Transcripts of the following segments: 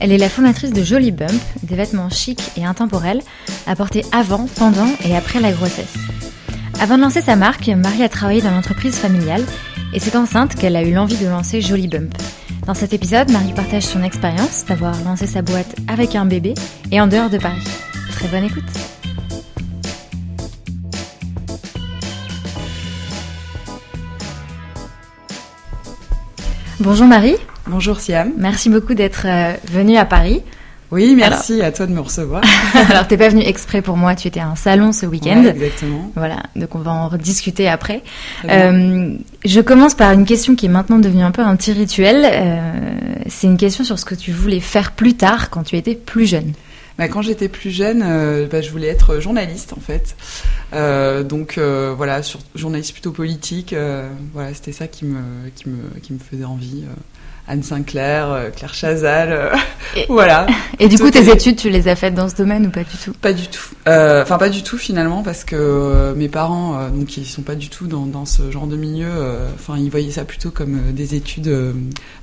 Elle est la fondatrice de Jolie Bump, des vêtements chics et intemporels à porter avant, pendant et après la grossesse. Avant de lancer sa marque, Marie a travaillé dans l'entreprise familiale et c'est enceinte qu'elle a eu l'envie de lancer Jolie Bump. Dans cet épisode, Marie partage son expérience d'avoir lancé sa boîte avec un bébé et en dehors de Paris. Très bonne écoute. Bonjour Marie. Bonjour Siam. Merci beaucoup d'être euh, venue à Paris. Oui, merci à toi de me recevoir. Alors, t'es pas venue exprès pour moi, tu étais à un salon ce week-end. Ouais, exactement. Voilà, donc on va en rediscuter après. Euh, je commence par une question qui est maintenant devenue un peu un petit rituel. Euh, c'est une question sur ce que tu voulais faire plus tard quand tu étais plus jeune. Bah, quand j'étais plus jeune, euh, bah, je voulais être journaliste en fait. Euh, donc euh, voilà, sur, journaliste plutôt politique. voilà, c'était ça qui me, qui, me, qui me faisait envie. Anne Sinclair, euh, Claire Chazal, euh, Et- voilà. Et du coup, tes études, tu les as faites dans ce domaine ou pas du tout? Pas du tout. Euh, Enfin, pas du tout finalement, parce que euh, mes parents, euh, donc ils sont pas du tout dans, dans ce genre de milieu. Enfin, ils voyaient ça plutôt comme des études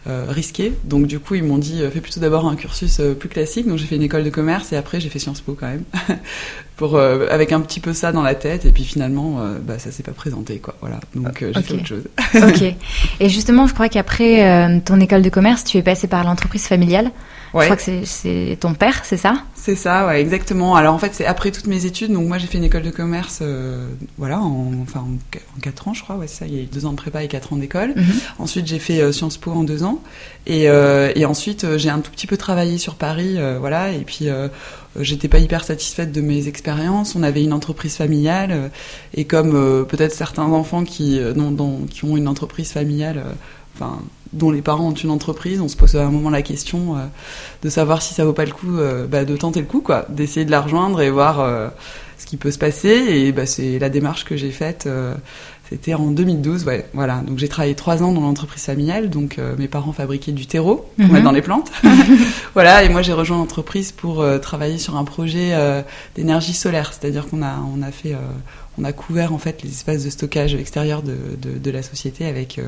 risquées. Donc du coup, ils m'ont dit, fais plutôt d'abord un cursus plus classique. Donc j'ai fait une école de commerce et après j'ai fait Sciences Po quand même, pour euh, avec un petit peu ça dans la tête. Et puis finalement, euh, bah ça s'est pas présenté quoi. Voilà. Donc euh, j'ai fait autre chose. Ok. Et justement, je crois qu'après euh, ton école de commerce, tu es passé par l'entreprise familiale. Je Ouais. crois que c'est- ton père, c'est ça? C'est ça, ouais, exactement. Alors en fait, c'est après toutes mes études. Donc moi, j'ai fait une école de commerce, euh, voilà, en, enfin en, en quatre ans, je crois. Ouais, ça. Il y a eu deux ans de prépa et quatre ans d'école. Mhm. Ensuite, j'ai fait Sciences Po en deux ans. Et, euh, et ensuite, j'ai un tout petit peu travaillé sur Paris, euh, voilà. Et puis, euh, j'étais pas hyper satisfaite de mes expériences. On avait une entreprise familiale. euh, et comme euh, peut-être certains enfants qui, euh, dont- qui ont une entreprise familiale, euh, enfin, dont les parents ont une entreprise, on se pose à un moment la question euh, de savoir si ça vaut pas le coup euh, bah, de tenter le coup, quoi. D'essayer de la rejoindre et voir euh, ce qui peut se passer. Et bah, c'est la démarche que j'ai faite. C'était en 2012, ouais, voilà. Donc j'ai travaillé trois ans dans l'entreprise familiale. Donc euh, mes parents fabriquaient du terreau Mhm. dans les plantes. voilà, et moi j'ai rejoint l'entreprise pour euh, travailler sur un projet euh, d'énergie solaire. C'est-à-dire qu'on a, on a fait, euh, on a couvert en fait les espaces de stockage extérieurs de, de, de la société avec, euh,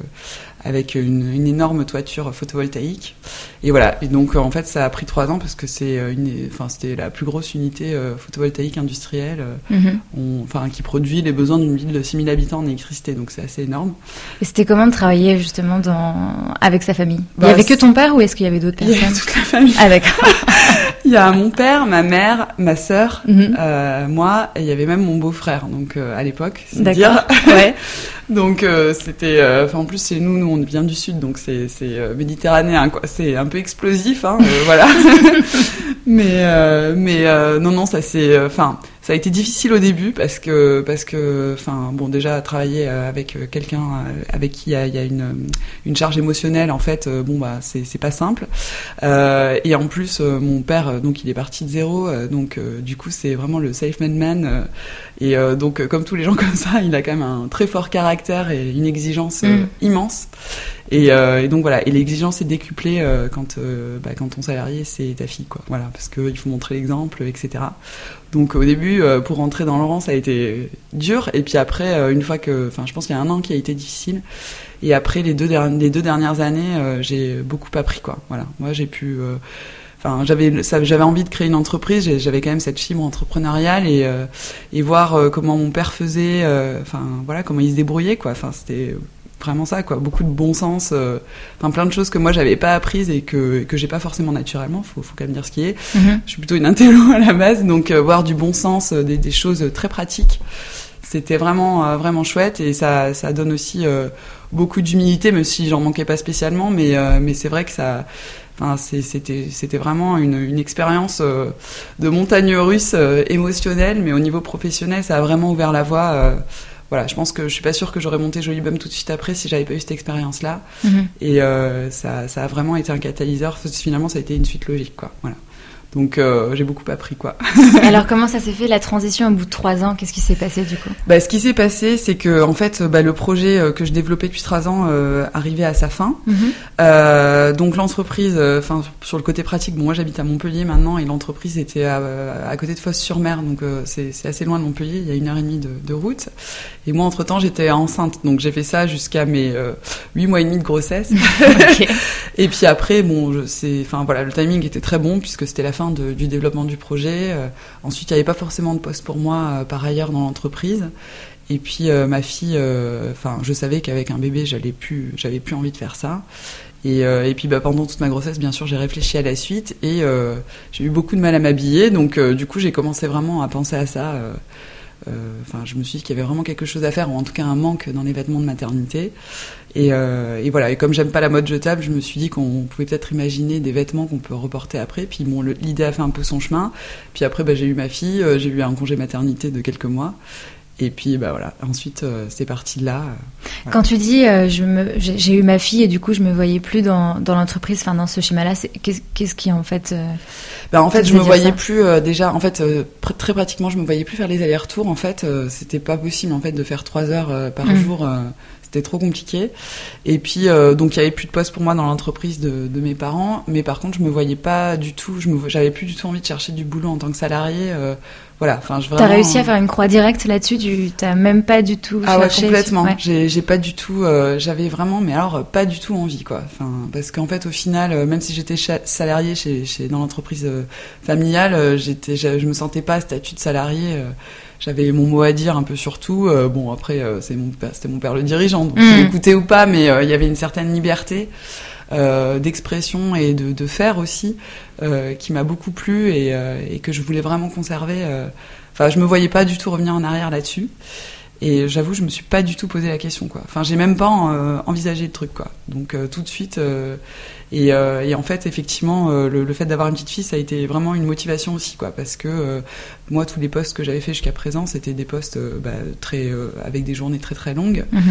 avec une, une énorme toiture photovoltaïque. Et voilà. Et donc euh, en fait ça a pris trois ans parce que c'est euh, une, enfin c'était la plus grosse unité euh, photovoltaïque industrielle. Mhm. on- enfin, qui produit les besoins d'une ville de 6000 habitants en électricité, donc c'est assez énorme. Et c'était comment de travailler justement dans... avec sa famille? Il Bah, y avait que ton père ou est-ce qu'il y avait d'autres Il y a personnes? toute la famille. Ah d'accord. Il y a mon père, ma mère, ma sœur, Mhm. euh, moi, et il y avait même mon beau-frère, donc euh, à l'époque, c'est D'accord. dire. ouais. Donc euh, c'était, euh, enfin en plus c'est nous, nous on vient du sud, donc c'est euh, méditerranéen quoi. C'est un peu explosif, hein, euh, voilà. mais mais non non ça c'est, enfin ça a été difficile au début parce que parce que enfin bon déjà travailler euh, avec euh, quelqu'un euh, avec qui il y a, il y a une une charge émotionnelle en fait bon bah c'est c'est pas simple. Euh, et en plus mon père donc il est parti de zéro donc du coup c'est vraiment le safe man man et donc comme tous les gens comme ça il a quand même un très fort caractère et une exigence Mm. immense. Et, euh, et donc voilà. Et l'exigence est décuplée euh, quand euh, bah, quand ton salarié c'est ta fille quoi. Voilà parce que il faut montrer l'exemple etc donc au début euh, pour rentrer dans le ça a été dur et puis après euh, une fois que enfin je pense qu'il y a un an qui a été difficile et après les deux, les deux dernières années, euh, j'ai beaucoup appris quoi. Voilà, moi j'ai pu, enfin j'avais, envie de créer une entreprise, j'avais quand même cette fibre entrepreneuriale et et voir comment mon père faisait, enfin voilà comment il se débrouillait quoi. Enfin c'était vraiment ça quoi, beaucoup de bon sens, euh, enfin plein de choses que moi j'avais pas apprises et que que j'ai pas forcément naturellement. Faut faut quand même dire ce qui est. Mhm. Je suis plutôt une intello à la base, donc euh, voir du bon sens, euh, des, des choses très pratiques, c'était vraiment euh, vraiment chouette et ça ça donne aussi euh, beaucoup d'humilité, même si j'en manquais pas spécialement, mais euh, mais c'est vrai que ça. Enfin, c'est- c'était c'était vraiment une, une expérience euh, de montagne russe euh, émotionnelle, mais au niveau professionnel, ça a vraiment ouvert la voie. Voilà, je pense que je suis pas sûre que j'aurais monté Jolie Bum tout de suite après si j'avais pas eu cette expérience-là. Mhm. Et euh, ça, ça a vraiment été un catalyseur. Finalement, ça a été une suite logique, quoi. Voilà. Donc euh, j'ai beaucoup appris quoi. Alors comment ça s'est fait la transition au bout de trois ans Qu'est-ce qui s'est passé du coup? Bah, Ce qui s'est passé, c'est que en fait, bah, le projet euh, que je développais depuis trois ans euh, arrivait à sa fin. Mhm. Euh, donc l'entreprise, enfin sur le côté pratique, bon, moi j'habite à Montpellier maintenant et l'entreprise était à, à, côté de Fosse-sur-Mer, donc c'est assez loin de Montpellier, il y a une heure et demie de, de route. Et moi entre temps j'étais enceinte, donc j'ai fait ça jusqu'à mes huit mois et demi de grossesse. Et puis après, bon, enfin voilà, le timing était très bon puisque c'était la fin du développement du projet. Euh, ensuite, il n'y avait pas forcément de poste pour moi euh, par ailleurs dans l'entreprise. Et puis euh, ma fille, enfin, je savais qu'avec un bébé, j'allais plus, j'avais plus envie de faire ça. Et, et puis bah, pendant toute ma grossesse, bien sûr, j'ai réfléchi à la suite et j'ai eu beaucoup de mal à m'habiller. Donc du coup, j'ai commencé vraiment à penser à ça. Euh, Enfin, je me suis dit qu'il y avait vraiment quelque chose à faire, ou en tout cas un manque dans les vêtements de maternité. Et, euh, et voilà. Et comme j'aime pas la mode jetable, je me suis dit qu'on pouvait peut-être imaginer des vêtements qu'on peut reporter après. Puis bon, l'idée a fait un peu son chemin. Puis après, bah, j'ai eu ma fille, euh, j'ai eu un congé maternité de quelques mois. Et puis bah voilà. Ensuite, euh, c'est parti de là. euh. Quand tu dis euh, j'ai eu ma fille et du coup je me voyais plus dans, dans l'entreprise, enfin dans ce schéma-là, qu'est-ce qui en fait euh, Bah, en fait, je me voyais plus déjà. En fait, pr- très pratiquement, je me voyais plus faire les allers-retours. En fait, c'était pas possible en fait de faire trois heures par Mm. jour. c'était trop compliqué. Et puis, euh, donc, il y avait plus de poste pour moi dans l'entreprise de, de mes parents. Mais par contre, je me voyais pas du tout. Je j'avais plus du tout envie de chercher du boulot en tant que salarié. euh, voilà. Enfin, je T'as vraiment, réussi à faire une croix directe là-dessus Tu t'as même pas du tout ah ouais, complètement. Ouais. J'ai, pas du tout, euh, j'avais vraiment, mais alors pas du tout envie, quoi. Enfin, parce qu'en fait, au final, euh, même si j'étais salarié chez, chez dans l'entreprise euh, familiale, euh, j'étais, je, je me sentais pas à statut de salarié. euh, j'avais mon mot à dire un peu sur tout. Bon, après, c'est mon, père- c'était mon père le dirigeant, donc Mm. écoutait ou pas, mais il y avait une certaine liberté euh, d'expression et de, de faire aussi euh, qui m'a beaucoup plu et, euh, et que je voulais vraiment conserver. euh. Enfin, je me voyais pas du tout revenir en arrière là-dessus. Et j'avoue, je me suis pas du tout posé la question, quoi. Enfin, j'ai même pas euh, envisagé le truc, quoi. Donc euh, tout de suite. Et, euh, et en fait, effectivement, euh, le, le fait d'avoir une petite fille, ça a été vraiment une motivation aussi, quoi. Parce que euh, moi, tous les postes que j'avais fait jusqu'à présent, c'était des postes euh, bah, très euh, avec des journées très très longues. Mhm.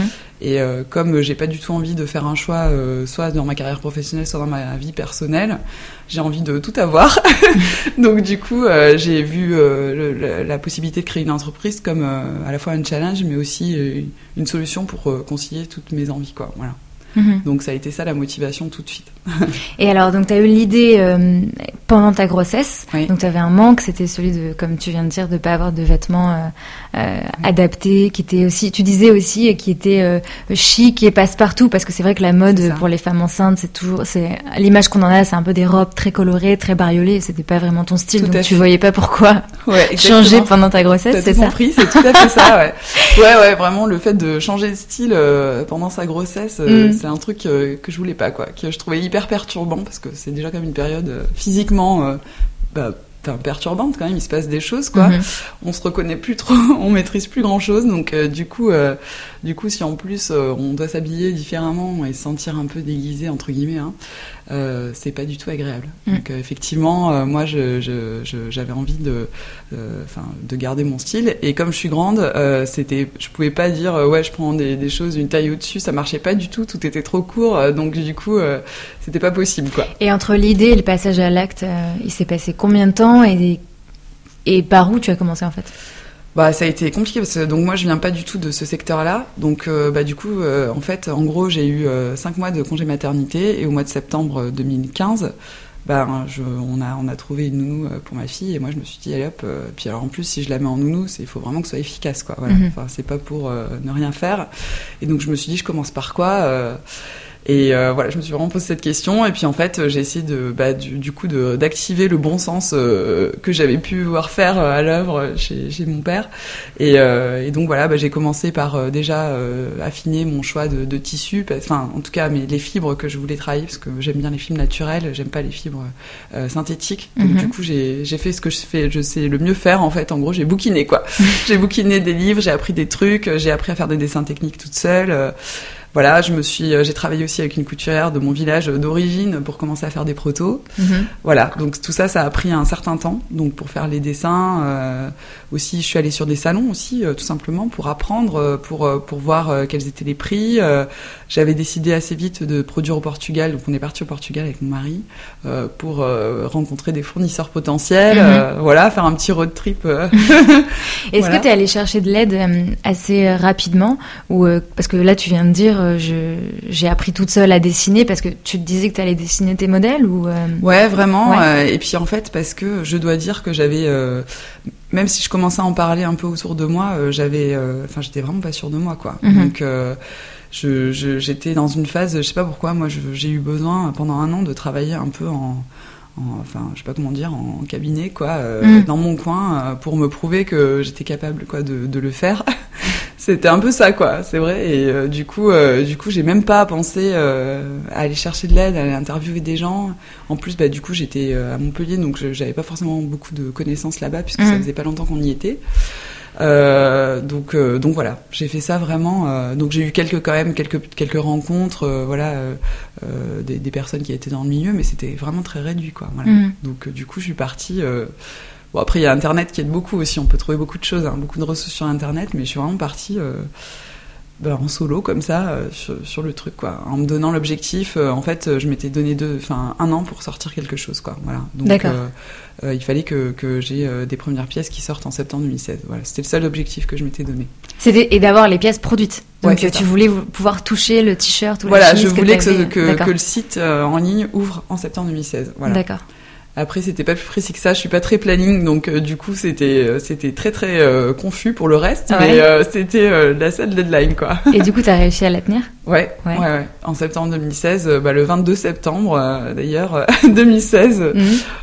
Et euh, comme j'ai pas du tout envie de faire un choix, euh, soit dans ma carrière professionnelle, soit dans ma vie personnelle, j'ai envie de tout avoir. Donc du coup, euh, j'ai vu euh, le- le- la possibilité de créer une entreprise comme euh, à la fois un challenge, mais aussi une solution pour concilier toutes mes envies, quoi. Voilà. Mhm. Donc ça a été ça la motivation tout de suite. Et alors, donc, tu as eu l'idée euh, pendant ta grossesse. Oui. Donc, tu avais un manque, c'était celui de, comme tu viens de dire, de pas avoir de vêtements euh, euh, adaptés, qui étaient aussi, tu disais aussi, qui étaient chic et passe-partout, parce que c'est vrai que la mode ça. pour les femmes enceintes, c'est toujours, c'est l'image qu'on en a, c'est un peu des robes très colorées, très bariolées. C'était pas vraiment ton style, Tout donc tu voyais pas pourquoi Ouais, changer pendant ta grossesse, c'est ça compris, c'est tout à fait ça, ouais. Ouais, ouais, vraiment, le fait de changer de style pendant sa grossesse, Mm. C'est un truc euh, que je voulais pas, quoi. Que je trouvais hyper perturbant, parce que c'est déjà comme une période euh, physiquement, euh, bah, perturbante quand même, il se passe des choses, quoi. Mhm. On se reconnaît plus trop, on maîtrise plus grand chose, donc euh, du coup, euh, du coup, si en plus euh, on doit s'habiller différemment et se sentir un peu déguisé, entre guillemets, hein, euh, c'est pas du tout agréable. Mm. Donc euh, effectivement, euh, moi, je, je, je- j'avais envie de, de garder mon style. Et comme je suis grande, c'était, je pouvais pas dire ouais, je prends des, des choses une taille au-dessus, ça marchait pas du tout, tout était trop court, donc du coup, c'était pas possible, quoi. Et entre l'idée et le passage à l'acte, il s'est passé combien de temps et, et par où tu as commencé en fait? Bah, ça a été compliqué parce que donc moi je viens pas du tout de ce secteur-là, donc euh, bah du coup euh, en fait en gros j'ai eu euh, cinq mois de congé maternité et au mois de septembre 2015, bah je, on a on a trouvé une nounou euh, pour ma fille et moi je me suis dit allez hop euh, puis alors en plus si je la mets en nounou c'est il faut vraiment que ce soit efficace quoi. Voilà. Mhm. enfin c'est pas pour euh, ne rien faire. Et donc je me suis dit je commence par quoi euh, et euh, voilà, je me suis vraiment posé cette question. Et puis en fait, j'ai essayé de, bah, du, du coup, d'activer le bon sens euh, que j'avais pu voir faire euh, à l'œuvre chez, chez mon père. Et, euh, et donc voilà, bah, j'ai commencé par euh, déjà euh, affiner mon choix de, de tissu. Enfin, en tout cas, mais les fibres que je voulais travailler, parce que j'aime bien les fibres naturelles, j'aime pas les fibres euh, synthétiques. Donc Mhm. du coup, j'ai j'ai fait ce que je fais, je sais le mieux faire. En fait, en gros, j'ai bouquiné quoi. j'ai bouquiné des livres, j'ai appris des trucs, j'ai appris à faire des dessins techniques toute seule. Voilà, je me suis, euh, j'ai travaillé aussi avec une couturière de mon village d'origine pour commencer à faire des protos. Mhm. Voilà, donc tout ça, ça a pris un certain temps. Donc pour faire les dessins, euh, aussi, je suis allée sur des salons aussi, euh, tout simplement pour apprendre, euh, pour pour voir quels étaient les prix. J'avais décidé assez vite de produire au Portugal, donc on est parti au Portugal avec mon mari euh, pour euh, rencontrer des fournisseurs potentiels. Mhm. euh, voilà, faire un petit road trip. Est-ce Voilà. que tu es allé chercher de l'aide assez rapidement ou parce que là tu viens de dire j'ai appris toute seule à dessiner parce que tu te disais que tu allais dessiner tes modèles ou Ouais, vraiment. Ouais. et puis en fait, parce que je dois dire que j'avais, même si je commençais à en parler un peu autour de moi, euh, j'avais, euh, enfin, j'étais vraiment pas sûre de moi, quoi. Mhm. Donc, euh, je, je- j'étais dans une phase, je sais pas pourquoi, moi, j'ai eu besoin pendant un an de travailler un peu en, en- enfin, je sais pas comment dire, en cabinet, quoi, euh, Mhm. dans mon coin, pour me prouver que j'étais capable, quoi, de, de le faire. C'était un peu ça, quoi. C'est vrai. Et euh, du coup, euh, du coup, j'ai même pas pensé euh, à aller chercher de l'aide, à aller interviewer des gens. En plus, bah, du coup, j'étais euh, à Montpellier, donc j'avais pas forcément beaucoup de connaissances là-bas, puisque ça Mhm. faisait pas longtemps qu'on y était. Euh, donc, euh, donc voilà, j'ai fait ça vraiment. euh, donc j'ai eu quelques quand même quelques quelques rencontres, euh, voilà, des, des personnes qui étaient dans le milieu, mais c'était vraiment très réduit, quoi. Voilà. Mhm. Donc du coup, je suis partie. Bon après, il y a Internet qui aide beaucoup aussi. On peut trouver beaucoup de choses, hein, beaucoup de ressources sur Internet, mais je suis vraiment partie. euh, ben, en solo comme ça euh, sur, sur le truc quoi en me donnant l'objectif euh, en fait je m'étais donné deux enfin un an pour sortir quelque chose quoi voilà donc il fallait que, que j'ai des premières pièces qui sortent en septembre 2016 voilà c'était le seul objectif que je m'étais donné c'était et d'avoir les pièces produites. Donc Ouais, tu ça. voulais vou- pouvoir toucher le t-shirt ou la voilà je voulais que, le site en ligne ouvre en septembre 2016 voilà D'accord. Après, c'était pas plus précis que ça. Je suis pas très planning, donc euh, du coup, c'était euh, c'était très très euh, confus pour le reste, Ouais. mais euh, c'était la seule deadline, quoi. Et du coup, tu as réussi à la tenir? Ouais, Ouais. ouais, ouais. En septembre 2016, euh, bah, le 22 septembre, d'ailleurs, euh, 2016, Mhm.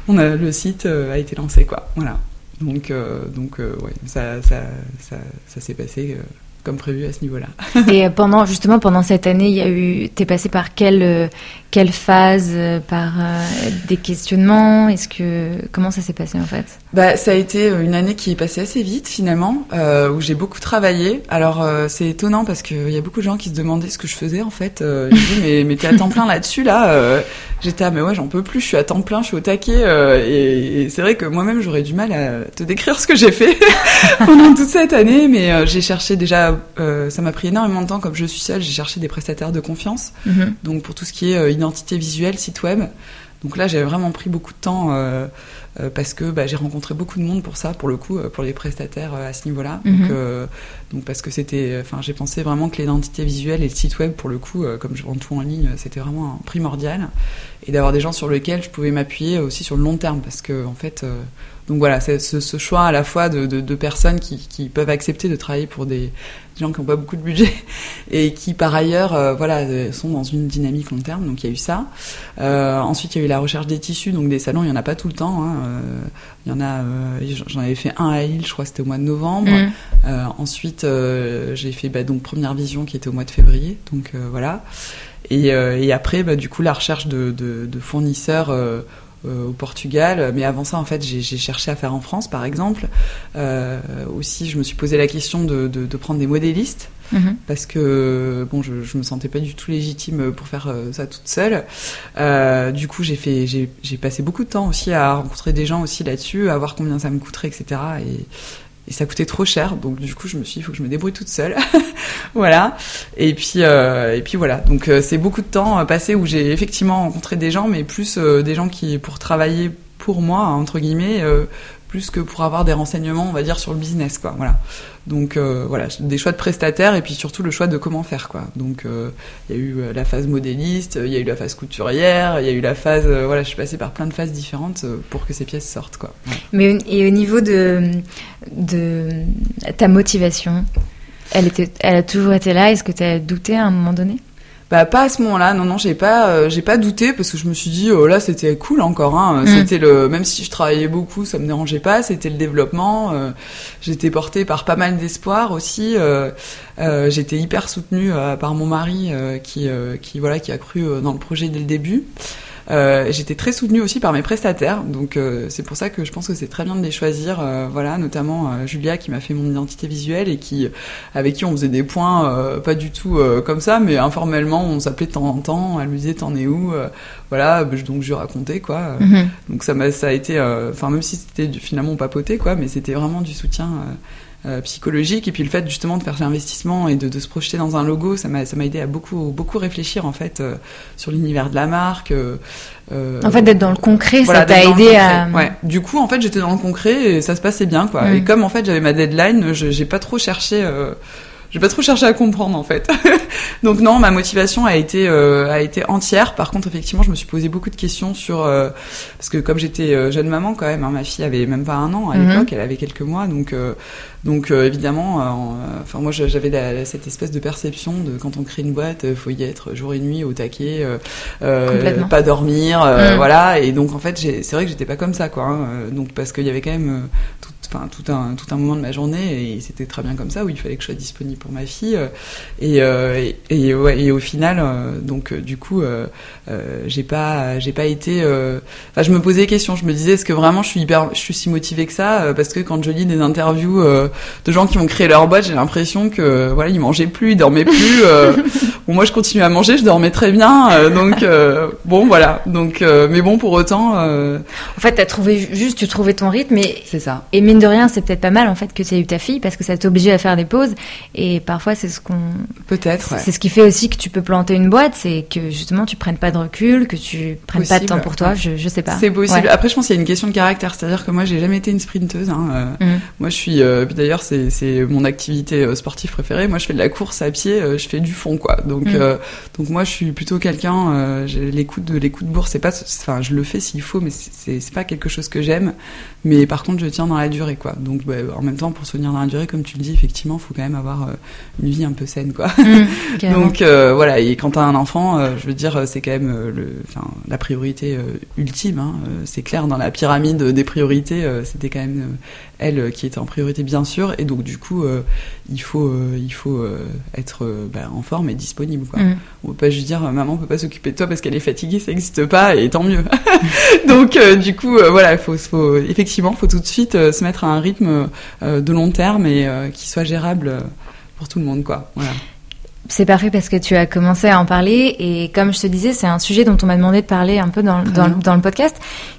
on a le site a été lancé, quoi. Voilà. Donc donc ouais, ça ça ça, ça s'est passé. comme prévu à ce niveau-là. Et pendant justement pendant cette année, il y a eu t'es passé par quelle euh, quelle phase euh, par euh, des questionnements? Est-ce que comment ça s'est passé en fait? Bah, ça a été euh, une année qui est passée assez vite finalement, euh, où j'ai beaucoup travaillé. Alors euh, c'est étonnant parce qu'il y a beaucoup de gens qui se demandaient ce que je faisais en fait. Euh, je dis mais, mais t'es à temps plein là-dessus là. J'étais ah mais ouais j'en peux plus, je suis à temps plein, je suis au taquet. et et c'est vrai que moi-même j'aurais du mal à te décrire ce que j'ai fait pendant toute cette année, mais j'ai cherché déjà, ça m'a pris énormément de temps comme je suis seule, j'ai cherché des prestataires de confiance. Mhm. Donc pour tout ce qui est identité visuelle, site web. Donc là, j'ai vraiment pris beaucoup de temps euh, euh, parce que bah, j'ai rencontré beaucoup de monde pour ça, pour le coup, euh, pour les prestataires à ce niveau-là. Mhm. Donc, euh, donc parce que c'était, enfin, j'ai pensé vraiment que l'identité visuelle et le site web, pour le coup, euh, comme je vends tout en ligne, euh, c'était vraiment primordial. Et d'avoir des gens sur lesquels je pouvais m'appuyer aussi sur le long terme, parce que en fait, euh, donc voilà, c'est ce, choix à la fois de, personnes qui, peuvent accepter de travailler pour des gens qui n'ont pas beaucoup de budget et qui par ailleurs euh, voilà euh, sont dans une dynamique long terme donc il y a eu ça euh, ensuite il y a eu la recherche des tissus donc des salons il y en a pas tout le temps hein, euh, il y en a euh, j'en avais fait un à Lille je crois que c'était au mois de novembre Mhm. euh, ensuite, euh, j'ai fait bah, donc première vision qui était au mois de février, donc voilà. Et, et après, bah, du coup, la recherche de, de, de fournisseurs au Portugal. Mais avant ça, en fait, j'ai cherché à faire en France, par exemple. Aussi, je me suis posé la question de, de prendre des modélistes Mhm. parce que bon, je, je me sentais pas du tout légitime pour faire euh, ça toute seule. Euh, du coup, j'ai fait, j'ai passé beaucoup de temps aussi à rencontrer des gens aussi là-dessus, à voir combien ça me coûterait, etc. Et, et ça coûtait trop cher, donc du coup, je me suis dit, il faut que je me débrouille toute seule. voilà. Et puis, euh, et puis voilà. Donc, c'est beaucoup de temps passé où j'ai effectivement rencontré des gens, mais plus des gens qui, pour travailler pour moi, entre guillemets, plus que pour avoir des renseignements, on va dire, sur le business, quoi. Voilà. Donc euh, voilà, des choix de prestataires et puis surtout le choix de comment faire quoi. Donc euh, il y a eu euh, la phase modéliste, il y a eu la phase couturière, il y a eu la phase voilà, je suis passée par plein de phases différentes pour que ces pièces sortent quoi. Mais et au niveau de de ta motivation, elle était elle a toujours été là. Est-ce que tu as douté à un moment donné? Bah pas à ce moment-là, non non, j'ai pas euh, j'ai pas douté parce que je me suis dit oh là c'était cool encore hein, Mm. c'était le même si je travaillais beaucoup, ça me dérangeait pas, c'était le développement, euh, j'étais portée par pas mal d'espoir aussi euh, euh, j'étais hyper soutenue euh, par mon mari euh, qui euh, qui voilà qui a cru dans le projet dès le début. J'étais très soutenue aussi par mes prestataires, donc c'est pour ça que je pense que c'est très bien de les choisir. voilà, notamment Julia qui m'a fait mon identité visuelle et qui avec qui on faisait des points pas du tout comme ça, mais informellement on s'appelait de temps en temps. Elle me disait t'en es où Voilà, donc je racontais quoi. Mhm. Donc ça m'a ça a été, enfin même si c'était finalement papoté quoi, mais c'était vraiment du soutien. Euh, psychologique. Et puis le fait justement de faire cet investissement et de, de se projeter dans un logo ça m'a ça m'a aidé à beaucoup beaucoup réfléchir en fait euh, sur l'univers de la marque euh, en fait d'être dans le concret ça t'a aidé à ouais. Du coup en fait j'étais dans le concret et ça se passait bien quoi. Mm. et comme en fait j'avais ma deadline j'ai pas trop cherché j'ai pas trop cherché à comprendre en fait. Donc non, ma motivation a été euh, a été entière. Par contre, effectivement, je me suis posé beaucoup de questions sur euh, parce que comme j'étais euh, jeune maman quand même, hein, ma fille avait même pas un an à mhm. l'époque, elle avait quelques mois, donc donc évidemment, enfin moi j'avais cette espèce de perception de quand on crée une boîte, faut y être jour et nuit au taquet, pas dormir, mhm. voilà. Et donc en fait, c'est vrai que j'étais pas comme ça quoi. Hein, donc parce qu'il y avait quand même tout enfin tout un tout un moment de ma journée et c'était très bien comme ça où il fallait que je sois disponible pour ma fille et euh, et, ouais, et, au final euh, donc euh, du coup j'ai pas j'ai pas été enfin je me posais des questions je me disais est-ce que vraiment je suis hyper je suis si motivée que ça parce que quand je lis des interviews de gens qui ont créé leur boîte j'ai l'impression que voilà ils mangeaient plus ils dormaient plus bon moi je continue à manger je dormais très bien donc bon voilà donc mais bon pour autant en fait t'as trouvé juste tu trouvais ton rythme et c'est ça. et mine de rien, c'est peut-être pas mal en fait que tu aies eu ta fille parce que ça t'oblige à faire des pauses. Et parfois, c'est ce qu'on. Peut-être. C'est ce qui fait aussi que tu peux planter une boîte, c'est que justement tu prennes pas de recul, que tu prennes pas de temps pour toi. Je, je sais pas. C'est possible. Après, je pense qu'il y a une question de caractère, c'est-à-dire que moi, j'ai jamais été une sprinteuse. Hein. Euh, mhm. Moi, je suis. Euh, d'ailleurs, c'est mon activité euh, sportive préférée. Moi, je fais de la course à pied, je fais du fond, quoi. Donc, mhm. donc moi, je suis plutôt quelqu'un. l'écoute de l'écoute de bourse, c'est pas. Enfin, je le fais s'il faut, mais c'est pas quelque chose que j'aime. Mais par contre, je tiens dans la durée, quoi. Donc, bah, en même temps, pour se tenir dans la durée, comme tu le dis, effectivement, il faut quand même avoir euh, une vie un peu saine, quoi. Mmh, Donc, euh, voilà. Et quand t'as un enfant, euh, je veux dire, c'est quand même le, enfin, la priorité ultime. Hein. c'est clair, dans la pyramide des priorités, c'était quand même elle qui était en priorité, bien sûr. Et donc, du coup, il faut, il faut être bah, en forme et disponible, quoi. Mmh. On peut pas juste dire, maman peut pas s'occuper de toi parce qu'elle est fatiguée, ça n'existe pas, et tant mieux. Donc, du coup, voilà, il faut, faut effectivement faut tout de suite euh, se mettre à un rythme euh, de long terme et euh, qui soit gérable pour tout le monde, quoi. C'est parfait parce que tu as commencé à en parler et comme je te disais, c'est un sujet dont on m'a demandé de parler un peu dans, le podcast,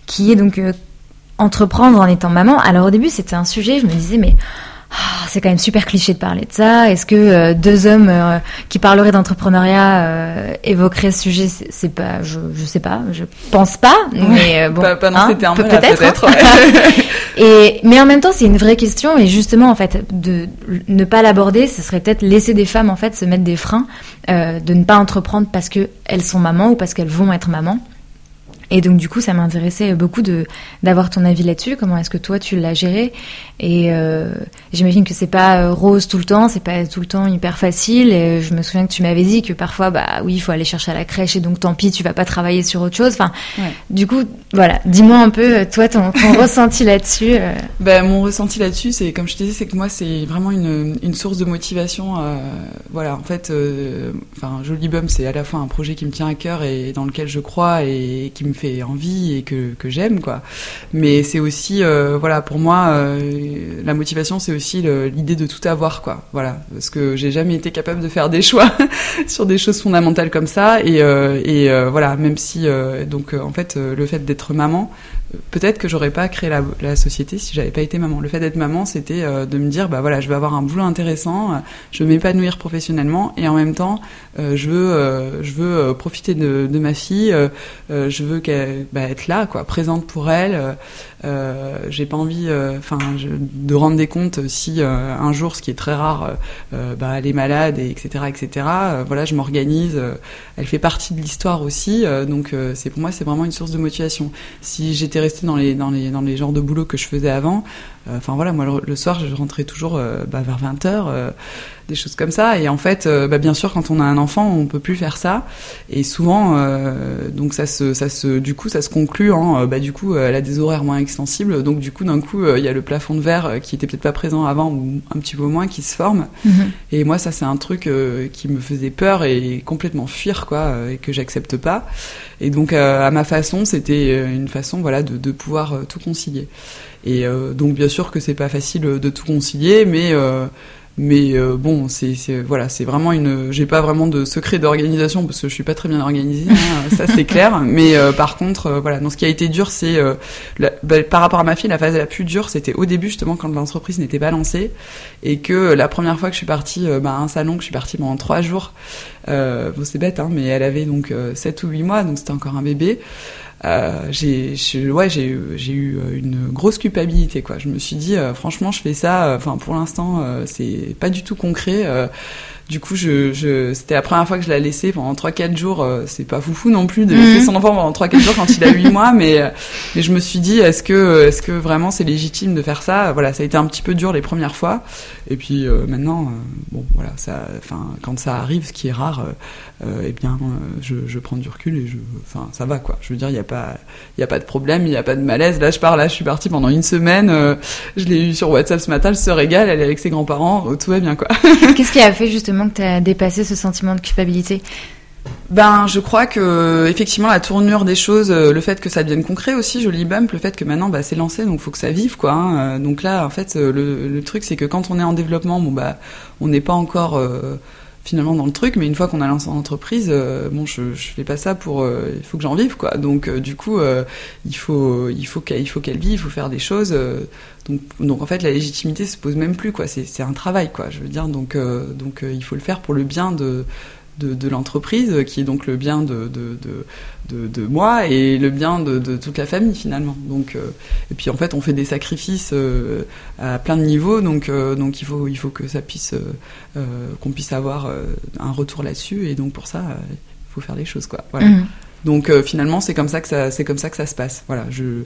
qui est donc entreprendre en étant maman. Alors au début, c'était un sujet, je me disais mais ah, c'est quand même super cliché de parler de ça. Est-ce que euh, deux hommes euh, qui parleraient d'entrepreneuriat euh, évoqueraient ce sujet? C'est pas, je, je sais pas, je pense pas. Mais bon, pas, dans hein, termes peut-être. Peut et mais en même temps, c'est une vraie question. Et justement, en fait, de ne pas l'aborder, ce serait peut-être laisser des femmes en fait se mettre des freins, de ne pas entreprendre parce que elles sont mamans ou parce qu'elles vont être mamans. Et donc du coup, ça m'intéressait beaucoup de d'avoir ton avis là-dessus. Comment est-ce que toi tu l'as géré? Et euh, j'imagine que c'est pas euh, rose tout le temps, c'est pas tout le temps hyper facile. Et je me souviens que tu m'avais dit que parfois, bah oui, il faut aller chercher à la crèche et donc tant pis, tu vas pas travailler sur autre chose. Enfin, du coup, voilà. Dis-moi un peu euh, toi ton, ton ressenti là-dessus. Ben mon ressenti là-dessus, c'est comme je te disais, c'est que moi c'est vraiment une, une source de motivation. voilà, en fait, enfin, Jolie Bum, c'est à la fois un projet qui me tient à cœur et dans lequel je crois et qui me envie et que, que j'aime quoi. Mais c'est aussi euh, voilà pour moi euh, la motivation c'est aussi l'idée de tout avoir quoi. Voilà. Parce que j'ai jamais été capable de faire des choix sur des choses fondamentales comme ça. Et, euh, et voilà même si donc en fait le fait d'être maman peut-être que j'aurais pas créé la, la, société si j'avais pas été maman. Le fait d'être maman, c'était euh, de me dire bah voilà, je vais avoir un boulot intéressant, je veux m'épanouir professionnellement et en même temps, euh, je veux euh, je veux profiter de, de, ma fille, je veux qu'elle bah, être là quoi, présente pour elle. j'ai pas envie enfin de rendre des comptes si un jour, ce qui est très rare, bah, elle est malade et etc etc. voilà, je m'organise. elle fait partie de l'histoire aussi, donc c'est pour moi c'est vraiment une source de motivation. Si j'étais rester dans les, dans les, dans les genres de boulot que je faisais avant, Enfin voilà, moi le, soir, je rentrais toujours bah, vers 20h des choses comme ça. Et en fait, euh, bah, bien sûr, quand on a un enfant, on peut plus faire ça. Et souvent, euh, donc ça se, ça se, du coup, ça se conclut en, euh, bah, du coup, elle a des horaires moins extensibles. Donc du coup, d'un coup, il y a le plafond de verre qui était peut-être pas présent avant ou un petit peu moins qui se forme. Mhm. Et moi, ça, c'est un truc qui me faisait peur et complètement fuir, quoi, et que j'accepte pas. Et donc, à ma façon, c'était une façon, voilà, de, de pouvoir tout concilier. Et donc, bien sûr que c'est pas facile de tout concilier, mais mais euh, bon, c'est voilà, c'est vraiment une. J'ai pas vraiment de secret d'organisation parce que je suis pas très bien organisée, hein, ça c'est clair. Mais euh, par contre, euh, voilà, donc ce qui a été dur, c'est bah, par rapport à ma fille, la phase la plus dure, c'était au début justement quand l'entreprise n'était pas lancée et que la première fois que je suis partie bah, à un salon, que je suis partie pendant trois jours. bon, c'est bête, hein, mais elle avait donc 7 ou 8 mois, donc c'était encore un bébé. Euh, j'ai ouais j'ai eu euh, une grosse culpabilité quoi. Je me suis dit euh, franchement je fais ça enfin pour l'instant c'est pas du tout concret du coup, je, je c'était la première fois que je l'ai laissé pendant 3-4 jours. Euh, c'est pas foufou non plus de laisser mhm. son enfant pendant 3-4 jours quand il a 8 mois, mais, euh, mais je me suis dit, est-ce que, est-ce que vraiment c'est légitime de faire ça? Voilà, ça a été un petit peu dur les premières fois. Et puis euh, maintenant, bon, voilà, ça, enfin, quand ça arrive, ce qui est rare, eh bien, je, je, prends du recul et je, enfin, ça va quoi. Je veux dire, il n'y a pas, il y a pas de problème, il n'y a pas de malaise. Là, je pars, là, je suis partie pendant une semaine. je l'ai eu sur WhatsApp ce matin, elle se régale, elle est avec ses grands-parents, tout va bien quoi. Qu'est-ce qui a fait justement que tu as dépassé ce sentiment de culpabilité ben, je crois que effectivement la tournure des choses, euh, le fait que ça devienne concret aussi, joli bump, le fait que maintenant bah, c'est lancé, donc faut que ça vive quoi. Hein. Donc là, en fait, euh, le, truc c'est que quand on est en développement, bon bah, on n'est pas encore euh, finalement dans le truc, mais une fois qu'on a lancé l'entreprise, bon, je, je fais pas ça pour, il faut que j'en vive quoi. Donc du coup, il faut, il faut qu'elle, il faut qu'elle vive, il faut faire des choses. Donc, donc en fait, la légitimité se pose même plus, quoi. C'est un travail, quoi. Je veux dire, donc, euh, donc euh, il faut le faire pour le bien de, de, de l'entreprise, qui est donc le bien de, de, de, moi et le bien de, toute la famille finalement. Donc, euh, et puis en fait, on fait des sacrifices à plein de niveaux, donc, donc il, faut, il faut que ça puisse, qu'on puisse avoir un retour là-dessus, et donc pour ça, il faut faire des choses, quoi. Voilà. Mmh. Donc finalement, c'est comme ça que ça, c'est comme ça que ça se passe. Voilà, je,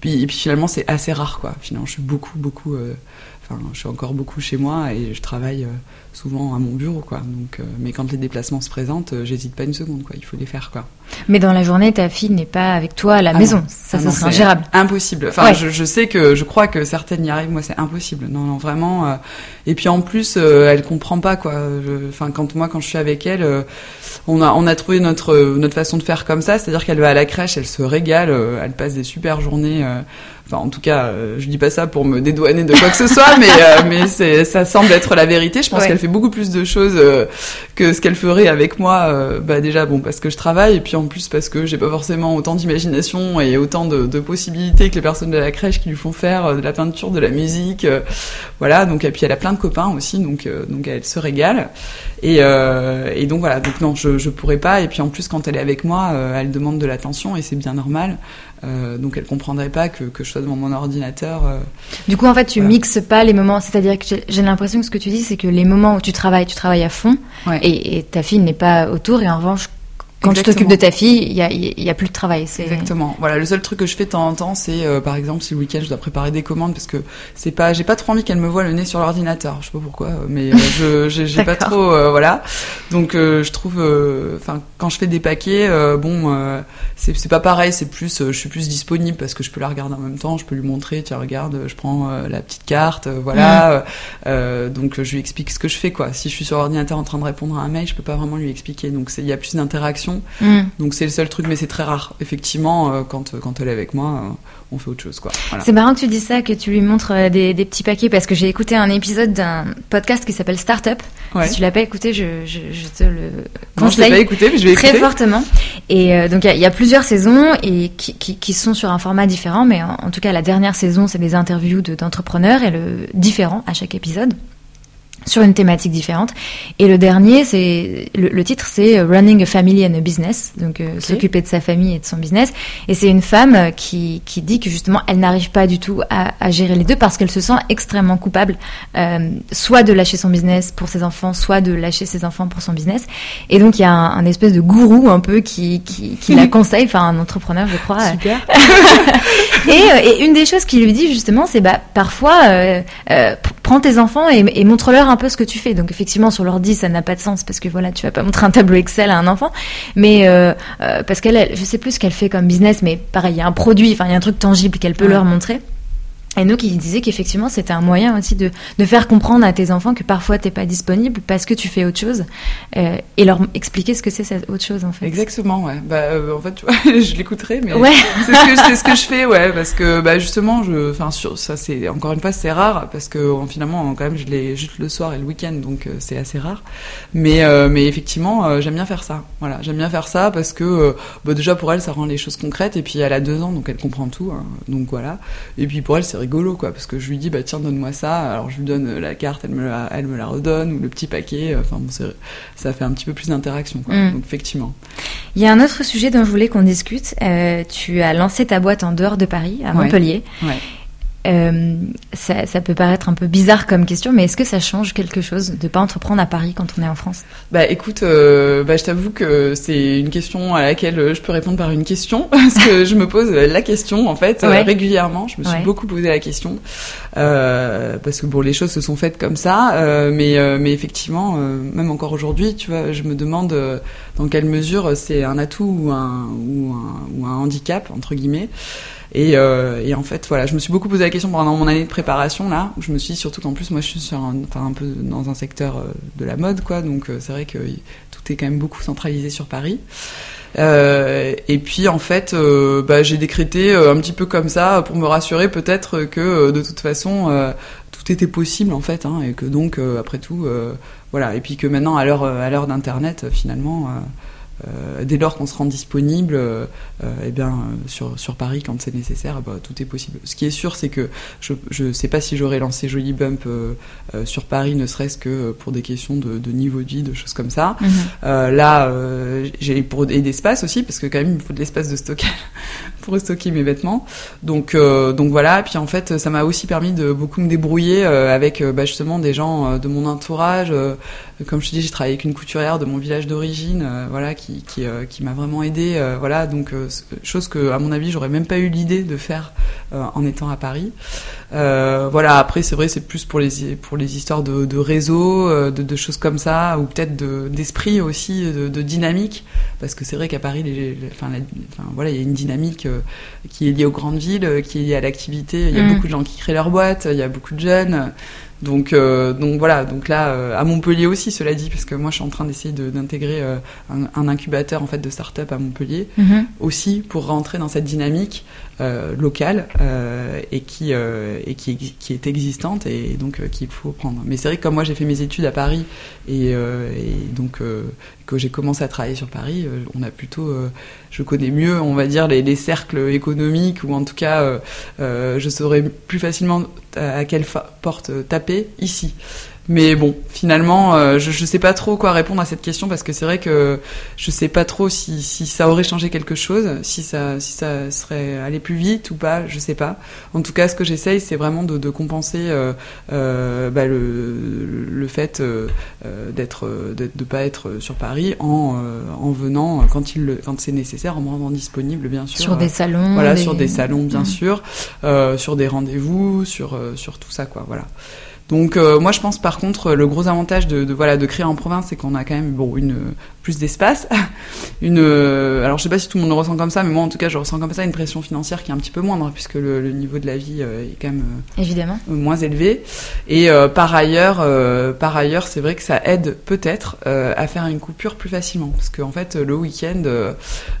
puis, et puis finalement, c'est assez rare, quoi. Finalement, je suis beaucoup, beaucoup. Euh, enfin, je suis encore beaucoup chez moi et je travaille euh, souvent à mon bureau, quoi. Donc, euh, mais quand les déplacements se présentent, j'hésite pas une seconde, quoi. Il faut les faire, quoi. Mais dans la journée, ta fille n'est pas avec toi à la ah maison. Ça, ah ça serait ingérable. Impossible. Enfin, je, je, sais que je crois que certaines y arrivent. Moi, c'est impossible. Non, non, vraiment. et puis en plus, elle comprend pas, quoi. Enfin, quand moi, quand je suis avec elle on a on a trouvé notre notre façon de faire comme ça, c'est-à-dire qu'elle va à la crèche, elle se régale, euh, elle passe des super journées. Euh, enfin, en tout cas, euh, je dis pas ça pour me dédouaner de quoi que ce soit, mais mais c'est ça semble être la vérité. Je pense qu'elle fait beaucoup plus de choses que ce qu'elle ferait avec moi. bah déjà bon parce que je travaille et puis en plus parce que j'ai pas forcément autant d'imagination et autant de, de, possibilités que les personnes de la crèche qui lui font faire de la peinture, de la musique, voilà. Donc et puis elle a plein de copains aussi, donc donc elle se régale. Et, et donc voilà. Donc non, je je, pourrais pas. Et puis en plus, quand elle est avec moi, euh, elle demande de l'attention et c'est bien normal. Euh, donc elle comprendrait pas que, que, je sois devant mon ordinateur. Euh. du coup, en fait, tu mixes pas les moments. C'est-à-dire que j'ai l'impression que ce que tu dis, c'est que les moments où tu travailles, tu travailles à fond, et, et, ta fille n'est pas autour. Et en revanche, quand tu t'occupes de ta fille, il y a, y a, plus de travail. Exactement. Voilà, le seul truc que je fais de temps en temps, c'est euh, par exemple si le week-end je dois préparer des commandes parce que c'est pas, j'ai pas trop envie qu'elle me voit le nez sur l'ordinateur. Je sais pas pourquoi, mais euh, je j'ai pas trop, euh, voilà. Donc je trouve, enfin quand je fais des paquets, bon, c'est c'est pas pareil. C'est plus, je suis plus disponible parce que je peux la regarder en même temps. Je peux lui montrer, tiens regarde, je prends la petite carte, voilà. Mm. donc je lui explique ce que je fais quoi. Si je suis sur l'ordinateur en train de répondre à un mail, je peux pas vraiment lui expliquer. Donc il y a plus d'interaction Mm. Donc c'est le seul truc, mais c'est très rare. Effectivement, euh, quand, quand elle est avec moi, euh, on fait autre chose. quoi. C'est marrant que tu dis ça, que tu lui montres euh, des, des petits paquets, parce que j'ai écouté un épisode d'un podcast qui s'appelle Startup. Si tu l'as pas écouté, je, je, te le conseille. Non, pas écouté, mais je vais Très fortement. Et donc il y, a plusieurs saisons et qui, qui, qui, sont sur un format différent, mais en, tout cas la dernière saison, c'est des interviews d'entrepreneurs et le différent à chaque épisode. Sur une thématique différente. Et le dernier, c'est le, titre, c'est Running a Family and a Business, donc euh, s'occuper de sa famille et de son business. Et c'est une femme euh, qui, qui dit que justement, elle n'arrive pas du tout à, à, gérer les deux parce qu'elle se sent extrêmement coupable, euh, soit de lâcher son business pour ses enfants, soit de lâcher ses enfants pour son business. Et donc il y a un, espèce de gourou un peu qui, qui, qui la conseille, enfin un entrepreneur, je crois. Super. et, et, une des choses qu'il lui dit justement, c'est bah parfois prends tes enfants et, et montre-leur un peu ce que tu fais. Donc effectivement sur l'ordi ça n'a pas de sens parce que voilà tu vas pas montrer un tableau Excel à un enfant, mais euh, euh, parce qu'elle, je sais plus ce qu'elle fait comme business, mais pareil il y a un produit, enfin il y a un truc tangible qu'elle peut leur montrer. Et donc, il disait qu'effectivement, c'était un moyen aussi de, de, faire comprendre à tes enfants que parfois t'es pas disponible parce que tu fais autre chose euh, et leur expliquer ce que c'est cette autre chose en fait. Exactement, ouais. Bah, euh, en fait, tu vois, je l'écouterai, mais ouais. c'est ce, que, ce que je fais, ouais, parce que bah, justement, je, sur ça, c'est encore une fois, c'est rare parce que finalement, quand même, je l'ai juste le soir et le week-end, donc euh, c'est assez rare. Mais, mais effectivement, j'aime bien faire ça. Voilà, j'aime bien faire ça parce que bah, déjà pour elle, ça rend les choses concrètes et puis elle a deux ans, donc elle comprend tout, hein, donc voilà. Et puis pour elle, c'est rigolo quoi parce que je lui dis bah tiens donne-moi ça. Alors je lui donne la carte elle me la, elle me la redonne ou le petit paquet. Enfin bon ça fait un petit peu plus d'interaction quoi. Mm. donc effectivement. Il y a un autre sujet dont je voulais qu'on discute. Euh, tu as lancé ta boîte en dehors de Paris à Montpellier. Ouais. Euh, ça, ça, peut paraître un peu bizarre comme question, mais est-ce que ça change quelque chose de pas entreprendre à Paris quand on est en France? Bah écoute, euh, bah, je t'avoue que c'est une question à laquelle je peux répondre par une question, parce que je me pose la question en fait régulièrement. Je me suis beaucoup posé la question, euh, parce que bon, les choses se sont faites comme ça, euh, mais, euh, mais effectivement, même encore aujourd'hui, tu vois, je me demande dans quelle mesure c'est un atout ou un, ou un, ou un handicap entre guillemets. Et, euh, et, en fait, voilà, je me suis beaucoup posé la question pendant mon année de préparation là, je me suis surtout qu'en plus moi je suis sur un, enfin, un peu dans un secteur euh, de la mode quoi, donc euh, c'est vrai que tout est quand même beaucoup centralisé sur Paris. Euh, et puis en fait, euh, bah, j'ai décrété un petit peu comme ça pour me rassurer peut-être que de toute façon tout était possible en fait, hein, et que donc après tout, voilà, et puis que maintenant à l'heure à l'heure d'internet finalement euh, dès lors qu'on se rend disponible, euh, eh bien, sur, sur Paris, quand c'est nécessaire, bah, tout est possible. Ce qui est sûr, c'est que je ne sais pas si j'aurais lancé Joli Bump euh, sur Paris, ne serait-ce que pour des questions de, de, niveau de vie, de choses comme ça. Mhm. là, j'ai pour et d'espace aussi, parce que quand même, il faut de l'espace de stockage pour stocker mes vêtements. Donc, donc voilà. Puis en fait, ça m'a aussi permis de beaucoup me débrouiller avec bah, justement des gens de mon entourage. comme je te dis, j'ai travaillé avec une couturière de mon village d'origine, voilà, qui qui, euh, qui, m'a vraiment aidé. Euh, voilà, donc euh, chose que à mon avis j'aurais même pas eu l'idée de faire en étant à Paris. voilà, après c'est vrai c'est plus pour les pour les histoires de, de réseau, de, de, choses comme ça, ou peut-être d'esprit aussi, de, dynamique, parce que c'est vrai qu'à Paris, les, enfin, enfin, voilà, il y a une dynamique qui est liée aux grandes villes, qui est liée à l'activité. Il y a mmh. beaucoup de gens qui créent leur boîte, il y a beaucoup de jeunes. Donc, euh, donc voilà, donc là euh, à Montpellier aussi, cela dit, parce que moi je suis en train d'essayer d'intégrer euh, un, un, incubateur en fait de start-up à Montpellier mhm. aussi pour rentrer dans cette dynamique euh, locale euh, et qui et qui, qui, est existante et donc qu'il faut prendre. Mais c'est vrai que comme moi j'ai fait mes études à Paris et, et donc que j'ai commencé à travailler sur Paris, on a plutôt, je connais mieux, on va dire les, les cercles économiques ou en tout cas je saurais plus facilement à quelle porte taper ici. Mais bon, finalement, euh, je, je sais pas trop quoi répondre à cette question parce que c'est vrai que je sais pas trop si, si ça aurait changé quelque chose, si ça, si ça serait allé plus vite ou pas, je sais pas. En tout cas, ce que j'essaye, c'est vraiment de, de compenser euh, euh, bah, le, le fait euh, euh, d'être, de, de pas être sur Paris en, en venant quand il, quand c'est nécessaire, en me rendant disponible, bien sûr. Sur des salons. Voilà, sur des salons, bien sûr, sur des rendez-vous, sur, sur tout ça, quoi. Voilà. Donc euh, moi je pense par contre le gros avantage de, de voilà de créer en province c'est qu'on a quand même bon une plus d'espace, une euh, alors je sais pas si tout le monde le ressent comme ça mais moi en tout cas je ressens comme ça une pression financière qui est un petit peu moindre puisque le, le niveau de la vie euh, est quand même évidemment. moins élevé. Et par ailleurs par ailleurs c'est vrai que ça aide peut-être à faire une coupure plus facilement. Parce qu'en en fait le week-end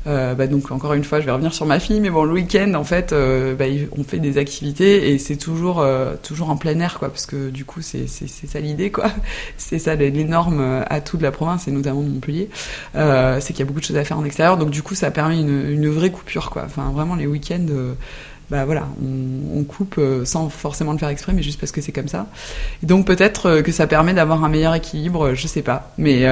bah, donc encore une fois je vais revenir sur ma fille mais bon le week-end en fait bah, on fait des activités et c'est toujours toujours en plein air quoi. Parce que du coup, c'est ça l'idée, quoi. C'est ça l'énorme euh, atout de la province, et notamment de Montpellier. Euh, c'est qu'il y a beaucoup de choses à faire en extérieur, donc du coup, ça permet une, une vraie coupure, quoi. Enfin, vraiment, les week-ends, euh, bah voilà, on, coupe sans forcément le faire exprès, mais juste parce que c'est comme ça. Donc peut-être que ça permet d'avoir un meilleur équilibre, je sais pas. Mais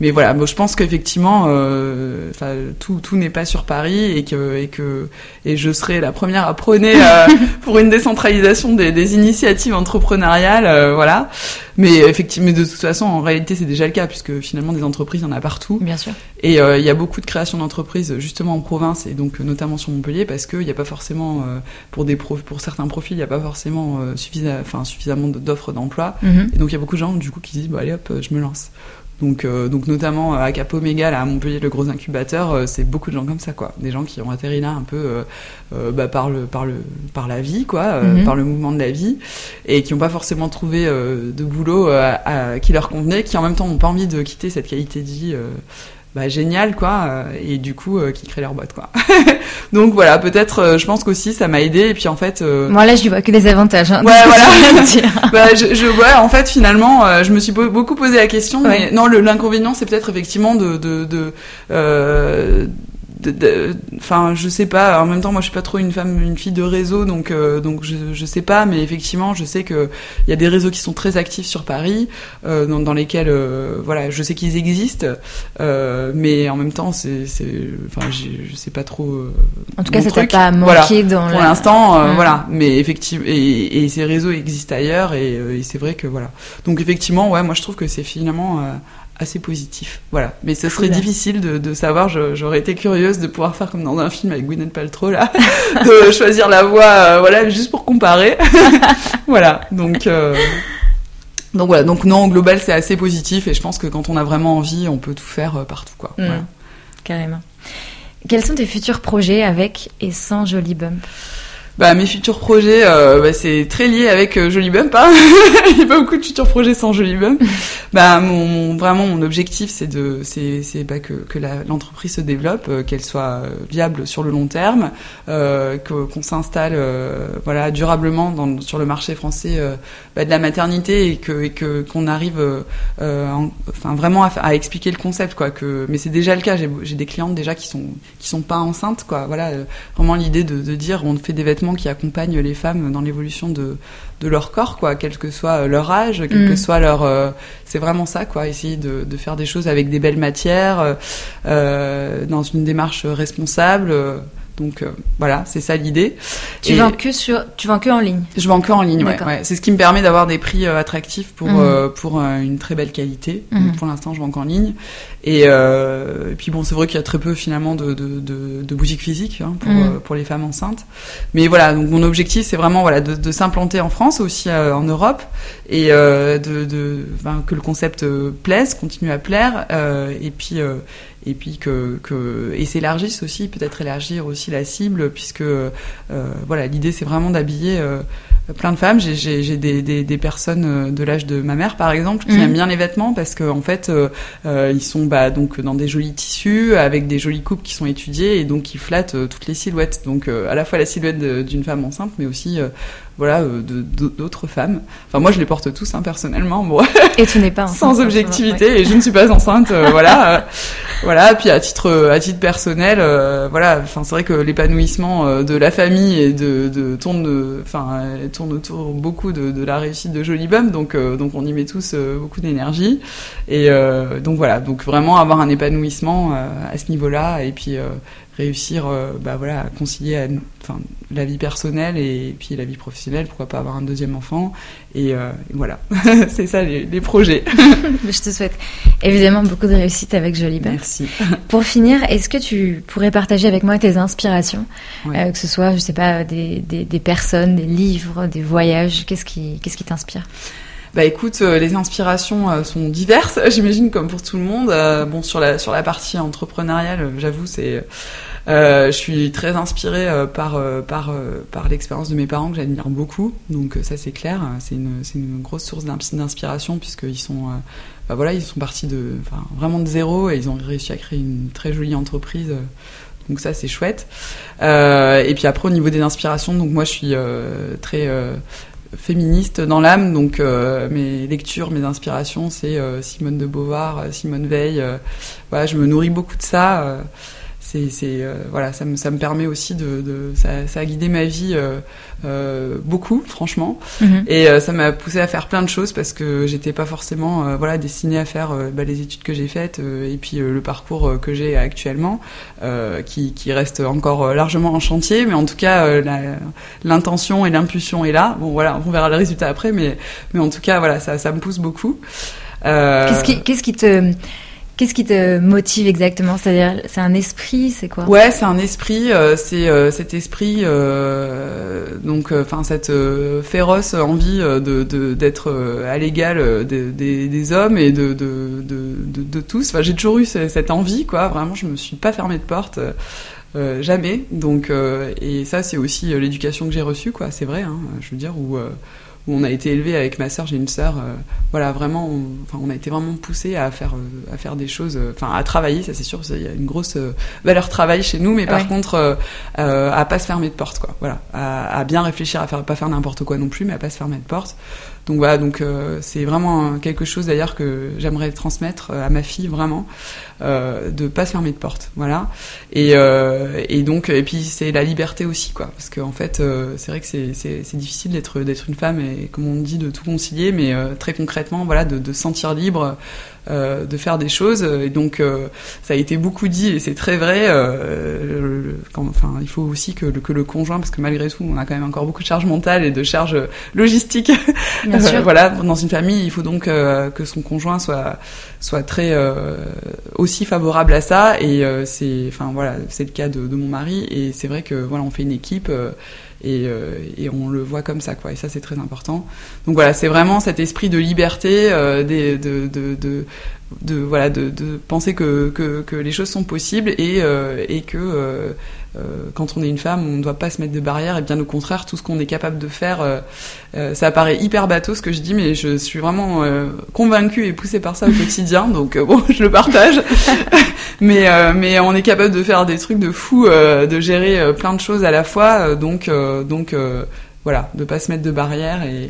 mais voilà, je pense qu'effectivement, euh, tout, tout n'est pas sur Paris et que et que et je serai la première à prôner euh, pour une décentralisation des, des initiatives entrepreneuriales, euh, voilà. Mais effectivement, de toute façon, en réalité, c'est déjà le cas puisque finalement des entreprises, il y en a partout. Bien sûr. Et euh, il y a beaucoup de création d'entreprises justement en province et donc notamment sur Montpellier parce qu'il n'y a pas forcément pour des pour certains profils, il n'y a pas forcément suffisamment, enfin suffisamment d'offres d'emploi. Mhm. Et donc il y a beaucoup de gens du coup qui disent bah allez hop, je me lance. Donc, euh, donc notamment à Cap Omega, à Montpellier, le gros incubateur, euh, c'est beaucoup de gens comme ça, quoi. Des gens qui ont atterri là un peu euh, bah, par le, par le, par la vie, quoi, mhm. par le mouvement de la vie, et qui n'ont pas forcément trouvé de boulot qui leur convenait, qui en même temps n'ont pas envie de quitter cette qualité de vie bah, génial quoi euh, et du coup euh, qui créent leur boîte quoi. Donc voilà peut-être euh, je pense qu'aussi ça m'a aidé et puis en fait moi là je vois que des avantages hein, ouais voilà. bah, je, je ouais, en fait finalement je me suis beaucoup posé la question mais non l'inconvénient c'est peut-être effectivement de de, de enfin je sais pas en même temps moi je suis pas trop une femme une fille de réseau donc euh, donc je, je sais pas mais effectivement je sais que il y a des réseaux qui sont très actifs sur Paris euh, dans, dans, lesquels euh, voilà je sais qu'ils existent mais en même temps c'est c'est enfin je sais pas trop en tout cas ça t'a pas manqué dans pour l'instant voilà. Mais effectivement et, et, ces réseaux existent ailleurs et, et c'est vrai que voilà. Donc effectivement ouais moi je trouve que c'est finalement assez positif. Voilà. Mais ce serait difficile de, de savoir. J'aurais été curieuse de pouvoir faire comme dans un film avec Gwyneth Paltrow là, de choisir la voix, euh, voilà, juste pour comparer. voilà. Donc. Euh, donc voilà, donc non, au global c'est assez positif et je pense que quand on a vraiment envie, on peut tout faire euh, partout quoi. Mm. Voilà. Carrément. Quels sont tes futurs projets avec et sans Jolie Bump bah, mes futurs projets, euh, bah, c'est très lié avec euh, Jolie Bump. Hein Il n'y a pas beaucoup de futurs projets sans Jolie Bump. bah, mon, vraiment, mon objectif, c'est de, c'est, c'est bah, que, que l'entreprise se développe, euh, qu'elle soit euh, viable sur le long terme, euh, qu'on s'installe, voilà, durablement dans, sur le marché français bah, de la maternité et que, et que qu'on arrive, enfin, vraiment à, à, expliquer le concept, quoi. Que, mais c'est déjà le cas. J'ai, j'ai des clientes déjà qui sont, qui sont pas enceintes, quoi. Voilà, vraiment l'idée de, de dire, on fait des vêtements qui accompagnent les femmes dans l'évolution de, de leur corps, quoi, quel que soit leur âge, quel que mm. soit leur. Euh, c'est vraiment ça, quoi, essayer de, de, faire des choses avec des belles matières, euh, dans une démarche responsable. Donc euh, voilà, c'est ça l'idée. Tu vends que sur, tu vends que en ligne. Je vends que en ligne, ouais. ouais. C'est ce qui me permet d'avoir des prix euh, attractifs pour mhm. euh, pour une très belle qualité. Mhm. pour l'instant, je vends qu'en ligne. Et, et, puis bon, c'est vrai qu'il y a très peu finalement de, de, de, de boutiques physiques hein, pour mhm. pour les femmes enceintes. Mais voilà, donc mon objectif, c'est vraiment voilà de, de s'implanter en France, aussi en Europe, et de, de que le concept plaise, continue à plaire, et puis et puis que, que et s'élargisse aussi, peut-être élargir aussi la cible, puisque euh, voilà, l'idée c'est vraiment d'habiller euh, plein de femmes. J'ai des, des, des, personnes euh, de l'âge de ma mère, par exemple, qui mhm. aiment bien les vêtements parce qu'en en fait, ils sont bah, donc dans des jolis tissus, avec des jolies coupes qui sont étudiées et donc qui flattent toutes les silhouettes. Donc à la fois la silhouette d'une femme enceinte, mais aussi voilà, euh, d'autres femmes. Enfin, moi, je les porte tous, hein, personnellement. Bon. Et tu n'es pas enceinte. Sans objectivité, et je ne suis pas enceinte, euh, voilà. Euh, voilà, puis à titre, à titre personnel, voilà, enfin, c'est vrai que l'épanouissement de la famille et de, de tourne, enfin, tourne autour beaucoup de, de, la réussite de Jolie Bum, donc, donc on y met tous beaucoup d'énergie. Et donc voilà, donc vraiment avoir un épanouissement à ce niveau-là, et puis réussir euh, bah, voilà, à concilier enfin, la vie personnelle et puis la vie professionnelle, pourquoi pas avoir un deuxième enfant. Et, euh, voilà, c'est ça les, projets. je te souhaite évidemment beaucoup de réussite avec Jolie Merci. Pour finir, est-ce que tu pourrais partager avec moi tes inspirations, euh, que ce soit, je sais pas, des, des, des, personnes, des livres, des voyages, qu'est-ce qui qui t'inspire? Bah écoute, les inspirations sont diverses, j'imagine comme pour tout le monde. bon sur la sur la partie entrepreneuriale, j'avoue c'est je suis très inspirée euh, par euh, par par l'expérience de mes parents que j'admire beaucoup. Donc ça c'est clair, c'est une c'est une grosse source d'inspiration puisqu'ils sont bah voilà ils sont partis de enfin, vraiment de zéro et ils ont réussi à créer une très jolie entreprise. Donc ça c'est chouette. et puis après au niveau des inspirations, donc moi je suis très féministe dans l'âme, donc mes lectures, mes inspirations, c'est Simone de Beauvoir, Simone Veil. voilà, je me nourris beaucoup de ça c'est, euh, voilà, ça me, ça me permet aussi de, de ça, ça a guidé ma vie euh, euh, beaucoup, franchement, Mhm. et euh, ça m'a poussé à faire plein de choses parce que j'étais pas forcément euh, voilà destinée à faire euh, bah, les études que j'ai faites euh, et puis euh, le parcours que j'ai actuellement, euh, qui, qui reste encore largement en chantier, mais en tout cas euh, l'intention et l'impulsion est là. Bon voilà, on verra le résultat après, mais mais en tout cas voilà, ça, ça me pousse beaucoup. Euh, Qu'est-ce qui, qu'est-ce qui te, qu'est-ce qui te motive exactement? C'est-à-dire, c'est un esprit, c'est quoi? Ouais, c'est un esprit, euh, c'est euh, cet esprit, euh, donc, enfin cette féroce envie de d'être à l'égal des, hommes et de de, de, tous. Enfin, j'ai toujours eu ce- cette envie, quoi. Vraiment, je me suis pas fermée de porte. jamais. Donc, et ça, c'est aussi l'éducation que j'ai reçue, quoi. C'est vrai, hein, je veux dire, où, où on a été élevé avec ma sœur, j'ai une sœur, euh, voilà, vraiment, on, enfin, on a été vraiment poussé à faire, euh, à faire des choses, euh, enfin, à travailler, ça c'est sûr, il y a une grosse valeur travail chez nous, mais par Ouais. contre, à pas se fermer de porte, quoi. Voilà, à, à bien réfléchir, à faire, pas faire n'importe quoi non plus, mais à pas se fermer de porte. Donc voilà, donc euh, c'est vraiment quelque chose d'ailleurs que j'aimerais transmettre euh, à ma fille vraiment, euh, de pas se fermer de porte, voilà. Et, euh, et donc et puis c'est la liberté aussi quoi, parce qu'en fait euh, c'est vrai que c'est difficile d'être d'être une femme et comme on dit de tout concilier, mais euh, très concrètement voilà de, de se sentir libre. Euh, de faire des choses et donc euh, ça a été beaucoup dit et c'est très vrai euh, le- quand, enfin il faut aussi que le, que le conjoint parce que malgré tout on a quand même encore beaucoup de charge mentale et de charge logistique Bien euh, sûr. voilà, dans une famille, il faut donc euh, que son conjoint soit soit très euh, aussi favorable à ça. Et euh, c'est, enfin voilà, c'est le cas de, de mon mari. Et c'est vrai que voilà, on fait une équipe euh, et, euh, et on le voit comme ça, quoi. Et ça, c'est très important. Donc voilà, c'est vraiment cet esprit de liberté, euh, de, de, de de voilà de, penser que, que, que les choses sont possibles et, euh, et que euh, quand on est une femme on ne doit pas se mettre de barrières et bien au contraire tout ce qu'on est capable de faire euh, euh, ça paraît hyper bateau ce que je dis mais je suis vraiment euh, convaincue et poussée par ça au quotidien donc euh, bon je le partage mais euh, mais on est capable de faire des trucs de fou euh, de gérer euh, plein de choses à la fois euh, donc euh, donc euh, voilà, de pas se mettre de barrières et,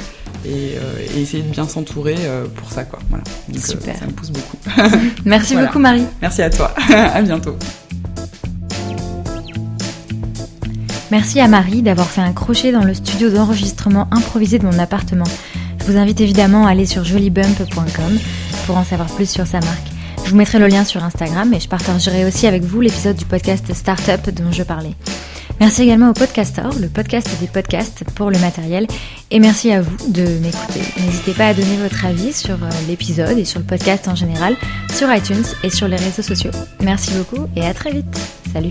et, euh, et essayer de bien s'entourer euh, pour ça, quoi. Voilà. Donc, euh, Super. ça me pousse beaucoup. Merci Voilà. beaucoup, Marie. Merci à toi. à bientôt. Merci à Marie d'avoir fait un crochet dans le studio d'enregistrement improvisé de mon appartement. Je vous invite évidemment à aller sur jolibump.com pour en savoir plus sur sa marque. Je vous mettrai le lien sur Instagram et je partagerai aussi avec vous l'épisode du podcast Startup dont je parlais. Merci également au Podcaster, le podcast des podcasts pour le matériel. Et merci à vous de m'écouter. N'hésitez pas à donner votre avis sur euh, l'épisode et sur le podcast en général, sur iTunes et sur les réseaux sociaux. Merci beaucoup et à très vite. Salut